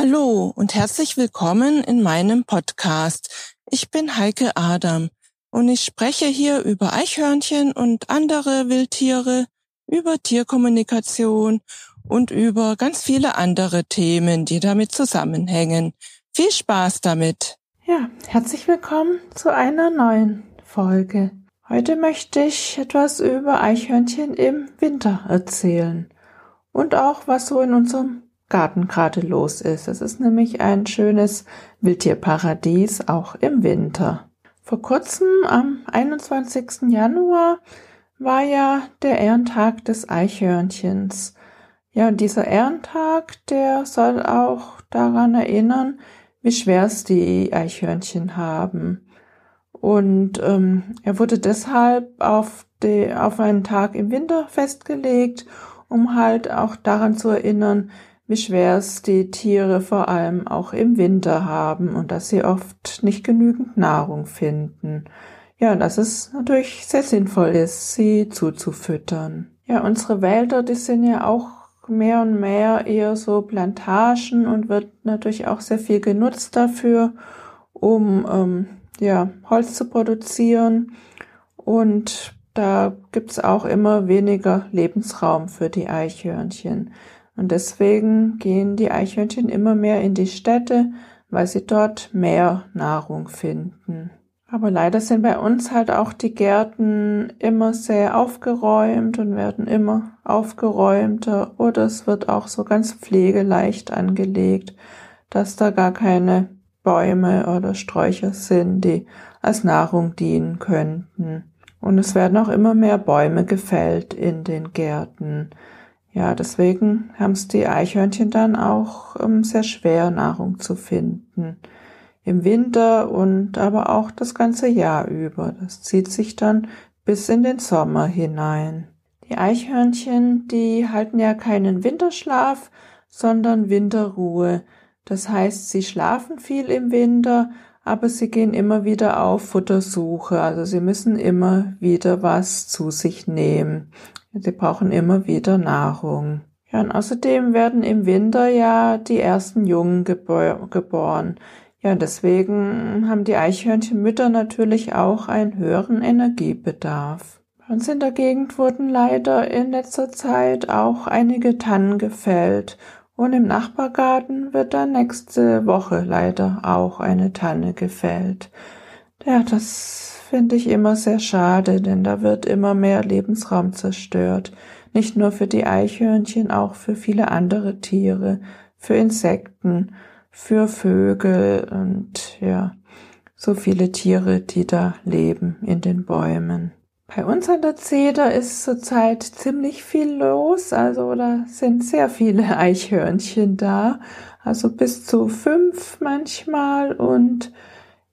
Hallo und herzlich willkommen in meinem Podcast. Ich bin Heike Adam und ich spreche hier über Eichhörnchen und andere Wildtiere, über Tierkommunikation und über ganz viele andere Themen, die damit zusammenhängen. Viel Spaß damit! Ja, herzlich willkommen zu einer neuen Folge. Heute möchte ich etwas über Eichhörnchen im Winter erzählen und auch was so in unserem Garten gerade los ist. Es ist nämlich ein schönes Wildtierparadies, auch im Winter. Vor kurzem, am 21. Januar, war ja der Ehrentag des Eichhörnchens. Ja, und dieser Ehrentag, der soll auch daran erinnern, wie schwer es die Eichhörnchen haben. Und ähm, er wurde deshalb auf, die, auf einen Tag im Winter festgelegt, um halt auch daran zu erinnern, wie schwer es die Tiere vor allem auch im Winter haben und dass sie oft nicht genügend Nahrung finden. Ja, dass es natürlich sehr sinnvoll ist, sie zuzufüttern. Ja, unsere Wälder, die sind ja auch mehr und mehr eher so Plantagen und wird natürlich auch sehr viel genutzt dafür, um ähm, ja, Holz zu produzieren. Und da gibt's auch immer weniger Lebensraum für die Eichhörnchen. Und deswegen gehen die Eichhörnchen immer mehr in die Städte, weil sie dort mehr Nahrung finden. Aber leider sind bei uns halt auch die Gärten immer sehr aufgeräumt und werden immer aufgeräumter oder es wird auch so ganz pflegeleicht angelegt, dass da gar keine Bäume oder Sträucher sind, die als Nahrung dienen könnten. Und es werden auch immer mehr Bäume gefällt in den Gärten. Ja, deswegen haben es die Eichhörnchen dann auch ähm, sehr schwer, Nahrung zu finden. Im Winter und aber auch das ganze Jahr über. Das zieht sich dann bis in den Sommer hinein. Die Eichhörnchen, die halten ja keinen Winterschlaf, sondern Winterruhe. Das heißt, sie schlafen viel im Winter, aber sie gehen immer wieder auf Futtersuche. Also sie müssen immer wieder was zu sich nehmen. Sie brauchen immer wieder Nahrung. Ja, und außerdem werden im Winter ja die ersten Jungen gebor geboren. Ja, deswegen haben die Eichhörnchenmütter natürlich auch einen höheren Energiebedarf. Bei uns in der Gegend wurden leider in letzter Zeit auch einige Tannen gefällt und im Nachbargarten wird dann nächste Woche leider auch eine Tanne gefällt. Ja, das finde ich immer sehr schade, denn da wird immer mehr Lebensraum zerstört. Nicht nur für die Eichhörnchen, auch für viele andere Tiere, für Insekten, für Vögel und ja, so viele Tiere, die da leben in den Bäumen. Bei uns an der Zeder ist zurzeit ziemlich viel los, also da sind sehr viele Eichhörnchen da, also bis zu fünf manchmal und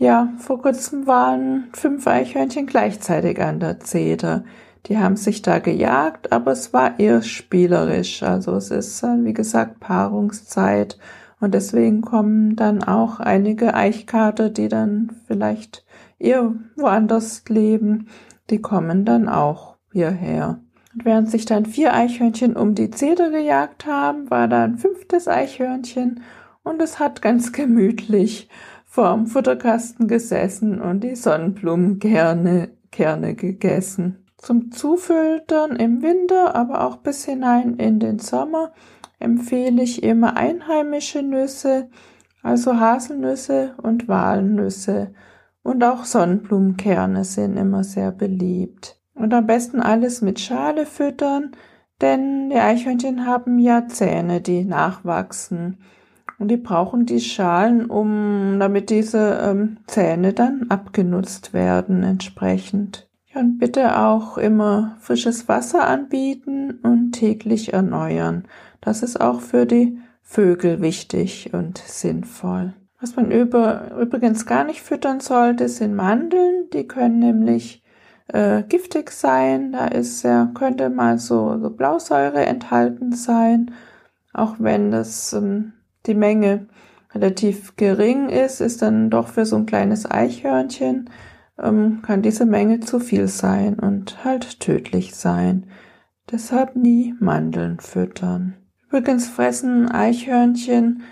ja, vor kurzem waren fünf Eichhörnchen gleichzeitig an der Zeder. Die haben sich da gejagt, aber es war eher spielerisch. Also es ist, wie gesagt, Paarungszeit. Und deswegen kommen dann auch einige Eichkater, die dann vielleicht eher woanders leben, die kommen dann auch hierher. Und während sich dann vier Eichhörnchen um die Zeder gejagt haben, war da ein fünftes Eichhörnchen und es hat ganz gemütlich vorm Futterkasten gesessen und die Sonnenblumenkerne Kerne gegessen. Zum Zufüttern im Winter, aber auch bis hinein in den Sommer empfehle ich immer einheimische Nüsse, also Haselnüsse und Walnüsse. Und auch Sonnenblumenkerne sind immer sehr beliebt. Und am besten alles mit Schale füttern, denn die Eichhörnchen haben ja Zähne, die nachwachsen. Und die brauchen die Schalen, um, damit diese ähm, Zähne dann abgenutzt werden entsprechend. Ja, und bitte auch immer frisches Wasser anbieten und täglich erneuern. Das ist auch für die Vögel wichtig und sinnvoll. Was man über, übrigens gar nicht füttern sollte, sind Mandeln. Die können nämlich äh, giftig sein. Da ist ja, könnte mal so, so Blausäure enthalten sein. Auch wenn das ähm, die Menge relativ gering ist, ist dann doch für so ein kleines Eichhörnchen, ähm, kann diese Menge zu viel sein und halt tödlich sein. Deshalb nie Mandeln füttern. Übrigens fressen Eichhörnchen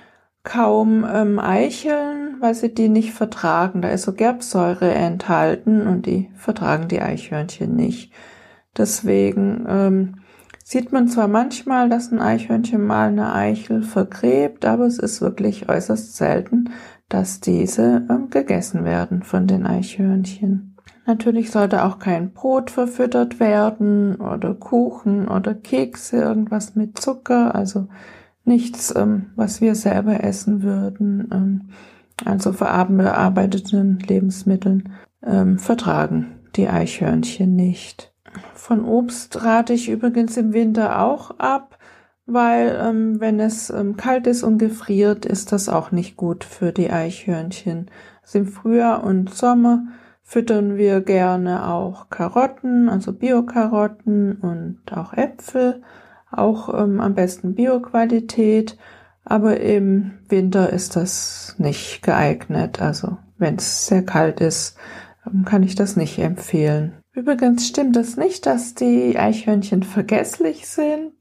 kaum ähm, Eicheln, weil sie die nicht vertragen. Da ist so Gerbsäure enthalten und die vertragen die Eichhörnchen nicht. Deswegen ähm, sieht man zwar manchmal, dass ein Eichhörnchen mal eine Eichel vergräbt, aber es ist wirklich äußerst selten, dass diese ähm, gegessen werden von den Eichhörnchen. Natürlich sollte auch kein Brot verfüttert werden oder Kuchen oder Kekse, irgendwas mit Zucker, also nichts, ähm, was wir selber essen würden. Ähm, also verarbeiteten Lebensmitteln ähm, vertragen die Eichhörnchen nicht. Von Obst rate ich übrigens im Winter auch ab, weil ähm, wenn es ähm, kalt ist und gefriert, ist das auch nicht gut für die Eichhörnchen. Also im Frühjahr und Sommer füttern wir gerne auch Karotten, also Biokarotten und auch Äpfel, auch ähm, am besten Bioqualität. Aber im Winter ist das nicht geeignet. Also wenn es sehr kalt ist, ähm, kann ich das nicht empfehlen. Übrigens stimmt es nicht, dass die Eichhörnchen vergesslich sind.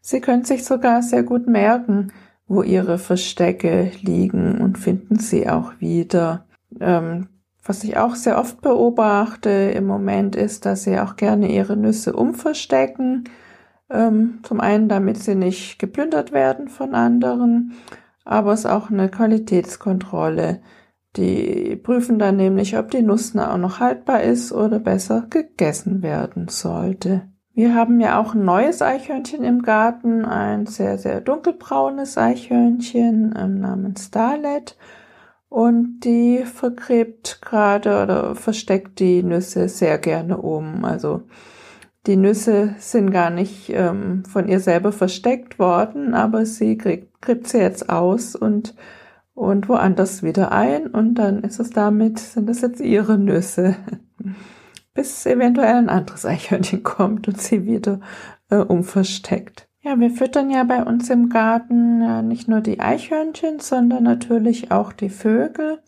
Sie können sich sogar sehr gut merken, wo ihre Verstecke liegen und finden sie auch wieder. Ähm, was ich auch sehr oft beobachte im Moment ist, dass sie auch gerne ihre Nüsse umverstecken. Ähm, zum einen, damit sie nicht geplündert werden von anderen, aber es ist auch eine Qualitätskontrolle. Die prüfen dann nämlich, ob die Nuss auch noch haltbar ist oder besser gegessen werden sollte. Wir haben ja auch ein neues Eichhörnchen im Garten, ein sehr, sehr dunkelbraunes Eichhörnchen ähm, namens Starlet. Und die vergräbt gerade oder versteckt die Nüsse sehr gerne um. Also die Nüsse sind gar nicht ähm, von ihr selber versteckt worden, aber sie kriegt, kriegt sie jetzt aus und und woanders wieder ein und dann ist es damit, sind das jetzt ihre Nüsse. Bis eventuell ein anderes Eichhörnchen kommt und sie wieder äh, umversteckt. Ja, wir füttern ja bei uns im Garten ja, nicht nur die Eichhörnchen, sondern natürlich auch die Vögel.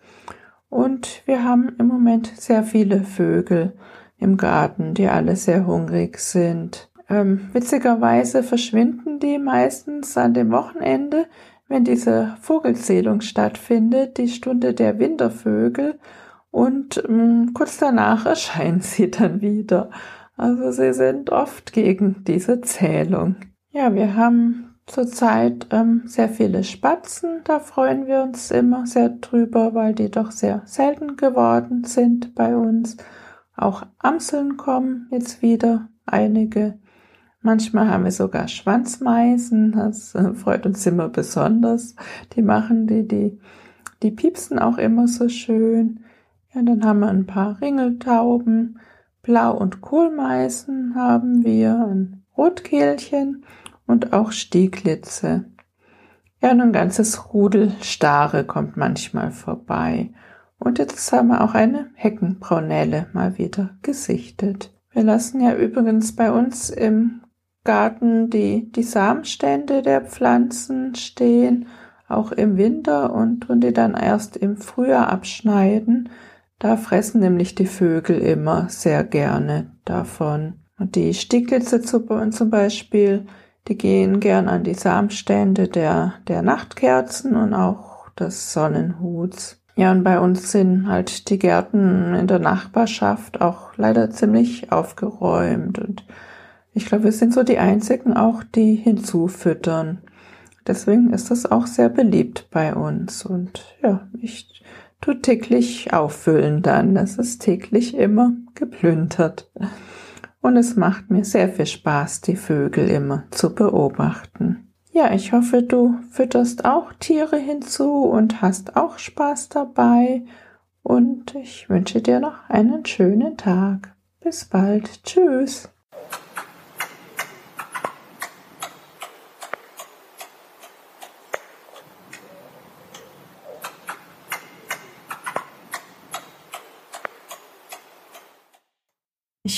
Und wir haben im Moment sehr viele Vögel im Garten, die alle sehr hungrig sind. Ähm, witzigerweise verschwinden die meistens an dem Wochenende, wenn diese Vogelzählung stattfindet, die Stunde der Wintervögel, und ähm, kurz danach erscheinen sie dann wieder. Also sie sind oft gegen diese Zählung. Ja, wir haben zurzeit ähm, sehr viele Spatzen. Da freuen wir uns immer sehr drüber, weil die doch sehr selten geworden sind bei uns. Auch Amseln kommen jetzt wieder einige. Manchmal haben wir sogar Schwanzmeisen, das äh, freut uns immer besonders. Die machen die, die, die piepsen auch immer so schön. Ja, dann haben wir ein paar Ringeltauben, Blau- und Kohlmeisen haben wir, ein Rotkehlchen und auch Stieglitze. Ja, und ein ganzes Rudel Stare kommt manchmal vorbei. Und jetzt haben wir auch eine Heckenbraunelle mal wieder gesichtet. Wir lassen ja übrigens bei uns im Garten die, die Samenstände der Pflanzen stehen, auch im Winter und tun die dann erst im Frühjahr abschneiden. Da fressen nämlich die Vögel immer sehr gerne davon. Und die Stieglitze zum Beispiel, die gehen gern an die Samenstände der, der Nachtkerzen und auch des Sonnenhuts. Ja, und bei uns sind halt die Gärten in der Nachbarschaft auch leider ziemlich aufgeräumt und ich glaube, wir sind so die einzigen auch, die hinzufüttern. Deswegen ist das auch sehr beliebt bei uns. Und ja, ich tu täglich auffüllen dann. Das ist täglich immer geplündert. Und es macht mir sehr viel Spaß, die Vögel immer zu beobachten. Ja, ich hoffe, du fütterst auch Tiere hinzu und hast auch Spaß dabei. Und ich wünsche dir noch einen schönen Tag. Bis bald. Tschüss.